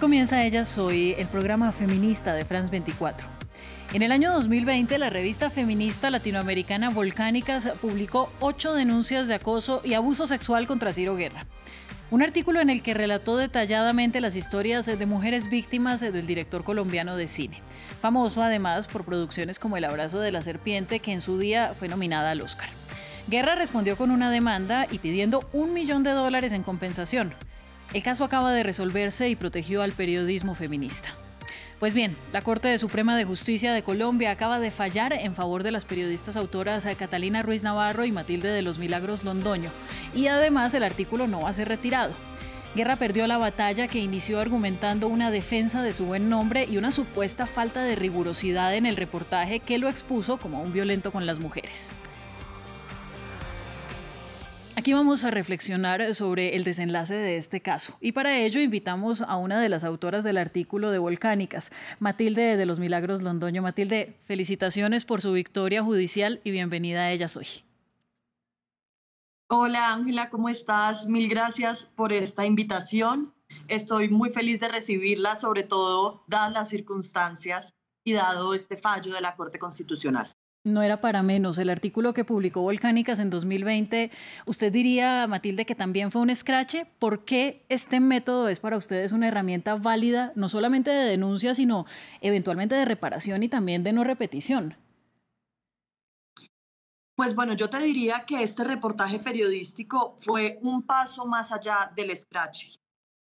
Comienza Ella Soy, el programa feminista de France 24. En el año 2020, la revista feminista latinoamericana Volcánicas publicó ocho denuncias de acoso y abuso sexual contra Ciro Guerra. Un artículo en el que relató detalladamente las historias de mujeres víctimas del director colombiano de cine, famoso además por producciones como El abrazo de la serpiente, que en su día fue nominada al Oscar. Guerra respondió con una demanda y pidiendo un millón de dólares en compensación. El caso acaba de resolverse y protegió al periodismo feminista. Pues bien, la Corte Suprema de Justicia de Colombia acaba de fallar en favor de las periodistas autoras Catalina Ruiz Navarro y Matilde de los Milagros Londoño, y además el artículo no va a ser retirado. Guerra perdió la batalla que inició argumentando una defensa de su buen nombre y una supuesta falta de rigurosidad en el reportaje que lo expuso como un violento con las mujeres. Aquí vamos a reflexionar sobre el desenlace de este caso y para ello invitamos a una de las autoras del artículo de Volcánicas, Matilde de los Milagros Londoño. Matilde, felicitaciones por su victoria judicial y bienvenida a Ellas hoy. Hola Ángela, ¿cómo estás? Mil gracias por esta invitación. Estoy muy feliz de recibirla, sobre todo dadas las circunstancias y dado este fallo de la Corte Constitucional. No era para menos. El artículo que publicó Volcánicas en 2020, ¿usted diría, Matilde, que también fue un escrache? ¿Por qué este método es para ustedes una herramienta válida, no solamente de denuncia, sino eventualmente de reparación y también de no repetición? Pues bueno, yo te diría que este reportaje periodístico fue un paso más allá del escrache.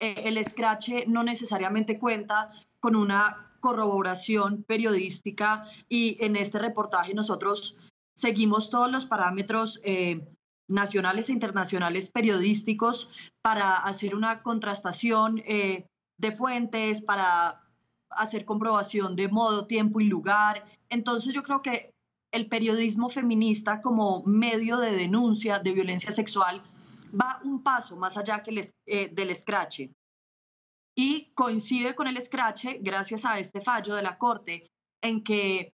Eh, el escrache no necesariamente cuenta con una corroboración periodística y en este reportaje nosotros seguimos todos los parámetros eh, nacionales e internacionales periodísticos para hacer una contrastación eh, de fuentes, para hacer comprobación de modo, tiempo y lugar. Entonces yo creo que el periodismo feminista como medio de denuncia de violencia sexual va un paso más allá que eh, del escrache y coincide con el escrache gracias a este fallo de la Corte en que,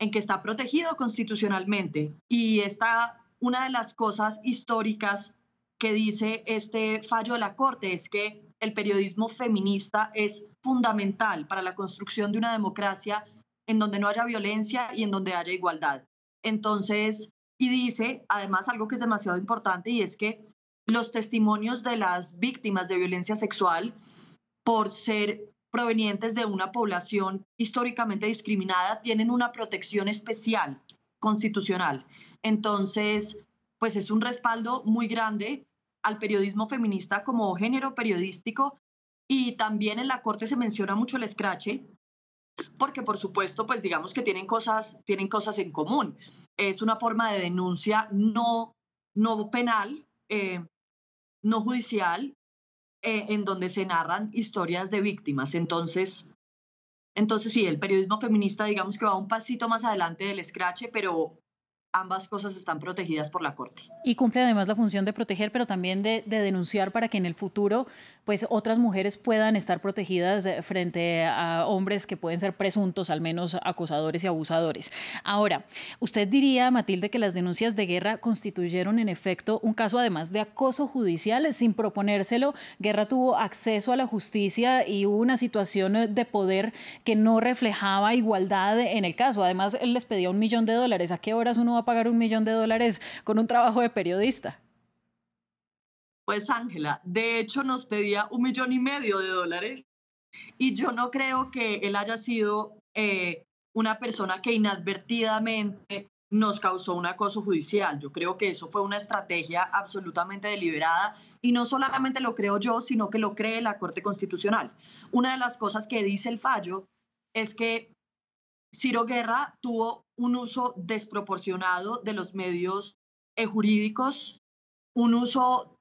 en que está protegido constitucionalmente. Y está una de las cosas históricas que dice este fallo de la Corte es que el periodismo feminista es fundamental para la construcción de una democracia en donde no haya violencia y en donde haya igualdad. Entonces, y dice además algo que es demasiado importante y es que los testimonios de las víctimas de violencia sexual por ser provenientes de una población históricamente discriminada, tienen una protección especial constitucional. Entonces, pues es un respaldo muy grande al periodismo feminista como género periodístico y también en la Corte se menciona mucho el escrache, porque por supuesto, pues digamos que tienen cosas, tienen cosas en común. Es una forma de denuncia no, no penal, eh, no judicial, eh, en donde se narran historias de víctimas. Entonces, entonces sí, el periodismo feminista digamos que va un pasito más adelante del escrache, pero ambas cosas están protegidas por la Corte. Y cumple además la función de proteger, pero también de, denunciar para que en el futuro pues, otras mujeres puedan estar protegidas eh, frente a hombres que pueden ser presuntos, al menos acosadores y abusadores. Ahora, ¿usted diría, Matilde, que las denuncias de guerra constituyeron en efecto un caso además de acoso judicial? Sin proponérselo, Guerra tuvo acceso a la justicia y hubo una situación de poder que no reflejaba igualdad en el caso. Además, él les pedía un millón de dólares. ¿A qué horas uno va pagar un millón de dólares con un trabajo de periodista? Pues Ángela, de hecho nos pedía un millón y medio de dólares y yo no creo que él haya sido eh, una persona que inadvertidamente nos causó un acoso judicial. Yo creo que eso fue una estrategia absolutamente deliberada y no solamente lo creo yo, sino que lo cree la Corte Constitucional. Una de las cosas que dice el fallo es que Ciro Guerra tuvo un uso desproporcionado de los medios eh, jurídicos, un uso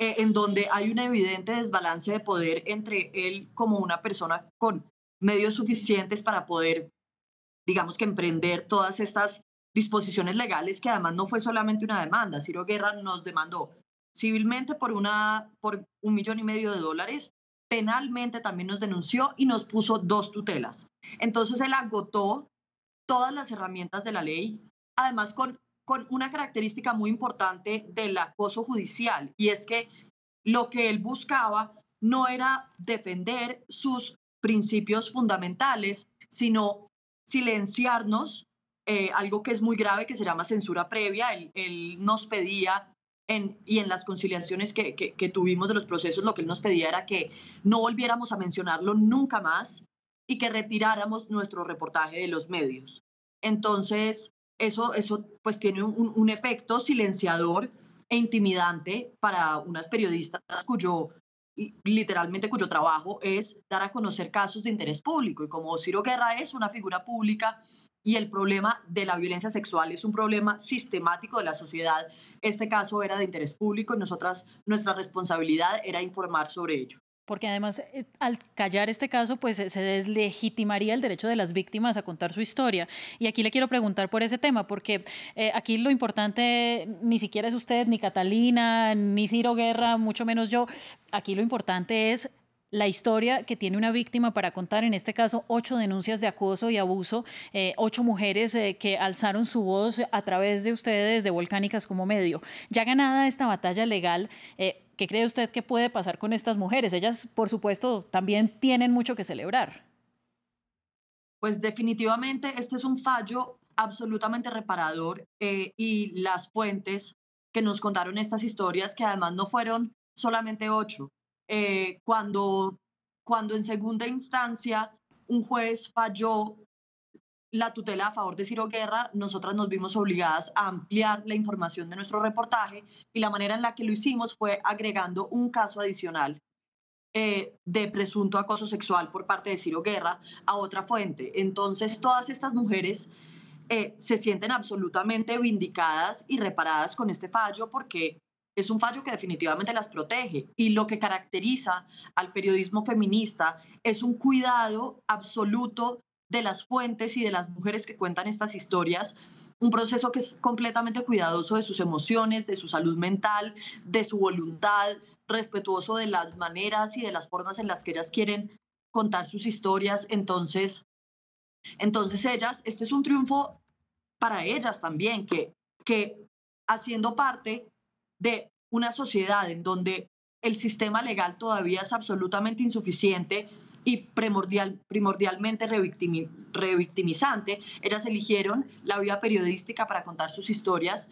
eh, en donde hay un evidente desbalance de poder entre él como una persona con medios suficientes para poder, digamos que emprender todas estas disposiciones legales, que además no fue solamente una demanda. Ciro Guerra nos demandó civilmente por, una, por un millón y medio de dólares, penalmente también nos denunció y nos puso dos tutelas. Entonces él agotó todas las herramientas de la ley, además con, con una característica muy importante del acoso judicial, y es que lo que él buscaba no era defender sus principios fundamentales, sino silenciarnos, eh, algo que es muy grave, que se llama censura previa. Él, nos pedía, en, y en las conciliaciones que, que, tuvimos de los procesos, lo que él nos pedía era que no volviéramos a mencionarlo nunca más y que retiráramos nuestro reportaje de los medios. Entonces, eso, eso pues tiene un, efecto silenciador e intimidante para unas periodistas cuyo literalmente cuyo trabajo es dar a conocer casos de interés público. Y como Ciro Guerra es una figura pública y el problema de la violencia sexual es un problema sistemático de la sociedad, este caso era de interés público y nosotras, nuestra responsabilidad era informar sobre ello porque además eh, al callar este caso, pues se deslegitimaría el derecho de las víctimas a contar su historia. Y aquí le quiero preguntar por ese tema, porque eh, aquí lo importante ni siquiera es usted, ni Catalina, ni Ciro Guerra, mucho menos yo. Aquí lo importante es la historia que tiene una víctima para contar, en este caso, ocho denuncias de acoso y abuso, eh, ocho mujeres que alzaron su voz a través de ustedes, de Volcánicas como medio. Ya ganada esta batalla legal, ¿Qué cree usted que puede pasar con estas mujeres? Ellas, por supuesto, también tienen mucho que celebrar. Pues definitivamente este es un fallo absolutamente reparador eh, y las fuentes que nos contaron estas historias, que además no fueron solamente ocho, eh, cuando, cuando en segunda instancia un juez falló la tutela a favor de Ciro Guerra, nosotras nos vimos obligadas a ampliar la información de nuestro reportaje y la manera en la que lo hicimos fue agregando un caso adicional eh, de presunto acoso sexual por parte de Ciro Guerra a otra fuente. Entonces, todas estas mujeres eh, se sienten absolutamente vindicadas y reparadas con este fallo porque es un fallo que definitivamente las protege y lo que caracteriza al periodismo feminista es un cuidado absoluto de las fuentes y de las mujeres que cuentan estas historias, un proceso que es completamente cuidadoso de sus emociones, de su salud mental, de su voluntad, respetuoso de las maneras y de las formas en las que ellas quieren contar sus historias. Entonces, entonces ellas, este es un triunfo para ellas también, que, que haciendo parte de una sociedad en donde el sistema legal todavía es absolutamente insuficiente y primordial, primordialmente revictimizante. Ellas eligieron la vía periodística para contar sus historias,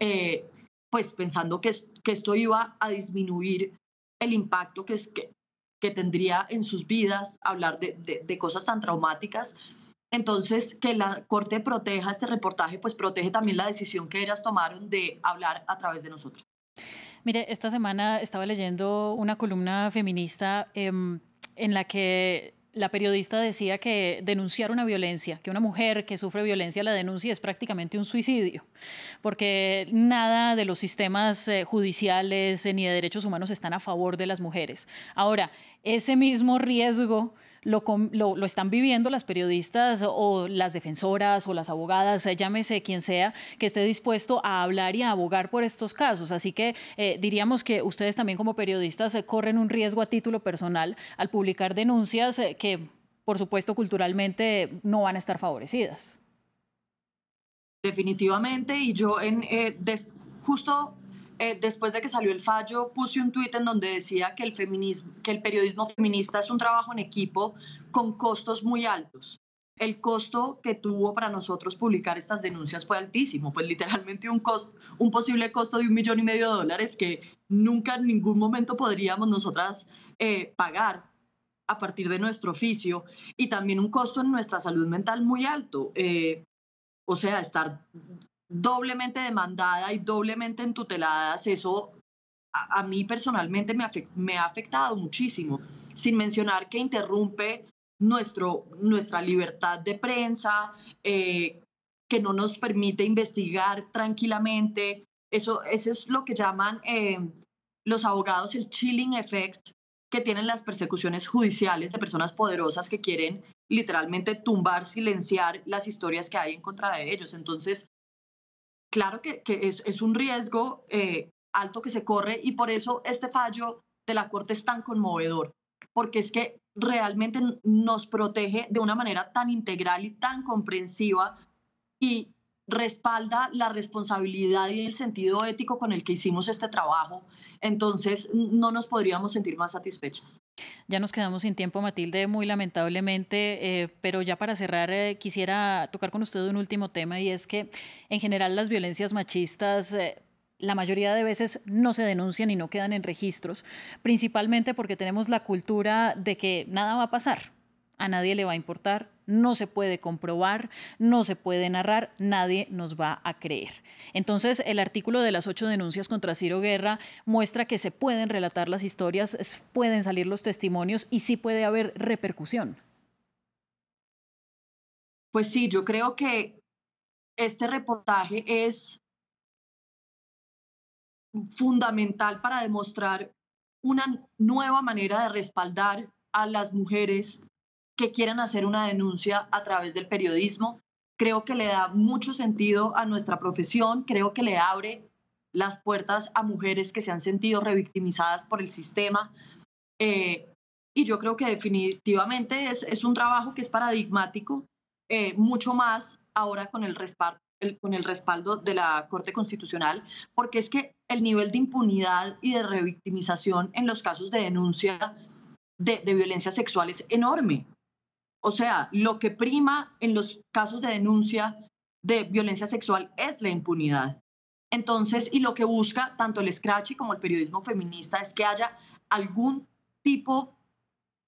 eh, pues pensando que, que esto iba a disminuir el impacto que, que, que tendría en sus vidas hablar de, de, cosas tan traumáticas. Entonces, que la Corte proteja este reportaje, pues protege también la decisión que ellas tomaron de hablar a través de nosotros. Mire, esta semana estaba leyendo una columna feminista eh, en la que la periodista decía que denunciar una violencia, que una mujer que sufre violencia la denuncia es prácticamente un suicidio, porque nada de los sistemas eh, judiciales eh, ni de derechos humanos están a favor de las mujeres. Ahora, ese mismo riesgo lo, lo, están viviendo las periodistas o las defensoras o las abogadas, eh, llámese quien sea, que esté dispuesto a hablar y a abogar por estos casos. Así que eh, diríamos que ustedes también como periodistas eh, corren un riesgo a título personal al publicar denuncias que, por supuesto, culturalmente no van a estar favorecidas. Definitivamente, y yo en, justo eh, después de que salió el fallo, puse un tuit en donde decía que el, feminismo, que el periodismo feminista es un trabajo en equipo con costos muy altos. El costo que tuvo para nosotros publicar estas denuncias fue altísimo, pues literalmente un, costo, un posible costo de un millón y medio de dólares que nunca en ningún momento podríamos nosotras eh, pagar a partir de nuestro oficio y también un costo en nuestra salud mental muy alto. Eh, o sea, estar doblemente demandada y doblemente entuteladas, eso a, mí personalmente me, me, ha afectado muchísimo, sin mencionar que interrumpe nuestro, nuestra libertad de prensa, eh, que no nos permite investigar tranquilamente. Eso, eso es lo que llaman eh, los abogados el chilling effect que tienen las persecuciones judiciales de personas poderosas que quieren literalmente tumbar, silenciar las historias que hay en contra de ellos. Entonces, claro que, es, un riesgo eh, alto que se corre y por eso este fallo de la Corte es tan conmovedor, porque es que realmente nos protege de una manera tan integral y tan comprensiva y respalda la responsabilidad y el sentido ético con el que hicimos este trabajo, entonces no nos podríamos sentir más satisfechas. Ya nos quedamos sin tiempo, Matilde, muy lamentablemente, eh, pero ya para cerrar eh, quisiera tocar con usted un último tema y es que en general las violencias machistas... Eh, la mayoría de veces no se denuncian y no quedan en registros, principalmente porque tenemos la cultura de que nada va a pasar, a nadie le va a importar, no se puede comprobar, no se puede narrar, nadie nos va a creer. Entonces, el artículo de las ocho denuncias contra Ciro Guerra muestra que se pueden relatar las historias, pueden salir los testimonios y sí puede haber repercusión. Pues sí, yo creo que este reportaje es fundamental para demostrar una nueva manera de respaldar a las mujeres que quieran hacer una denuncia a través del periodismo. Creo que le da mucho sentido a nuestra profesión, creo que le abre las puertas a mujeres que se han sentido revictimizadas por el sistema. Eh, y yo creo que definitivamente es, es, un trabajo que es paradigmático, eh, mucho más ahora con el, respaldo, con el respaldo de la Corte Constitucional, porque es que el nivel de impunidad y de revictimización en los casos de denuncia de, de violencia sexual es enorme. O sea, lo que prima en los casos de denuncia de violencia sexual es la impunidad. Entonces, y lo que busca tanto el Scratchy como el periodismo feminista es que haya algún tipo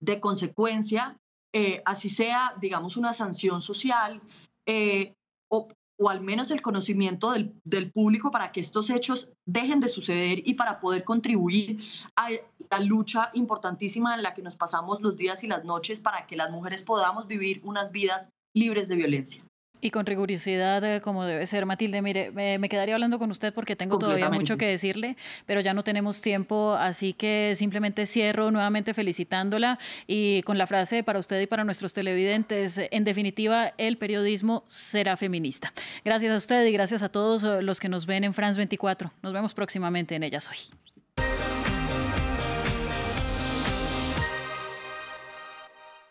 de consecuencia, eh, así sea, digamos, una sanción social eh, o, o al menos el conocimiento del, del, público para que estos hechos dejen de suceder y para poder contribuir a la lucha importantísima en la que nos pasamos los días y las noches para que las mujeres podamos vivir unas vidas libres de violencia. Y con rigurosidad, eh, como debe ser, Matilde. Mire, me, quedaría hablando con usted porque tengo todavía mucho que decirle, pero ya no tenemos tiempo, así que simplemente cierro nuevamente felicitándola y con la frase para usted y para nuestros televidentes, en definitiva, el periodismo será feminista. Gracias a usted y gracias a todos los que nos ven en France 24. Nos vemos próximamente en Ellas Hoy.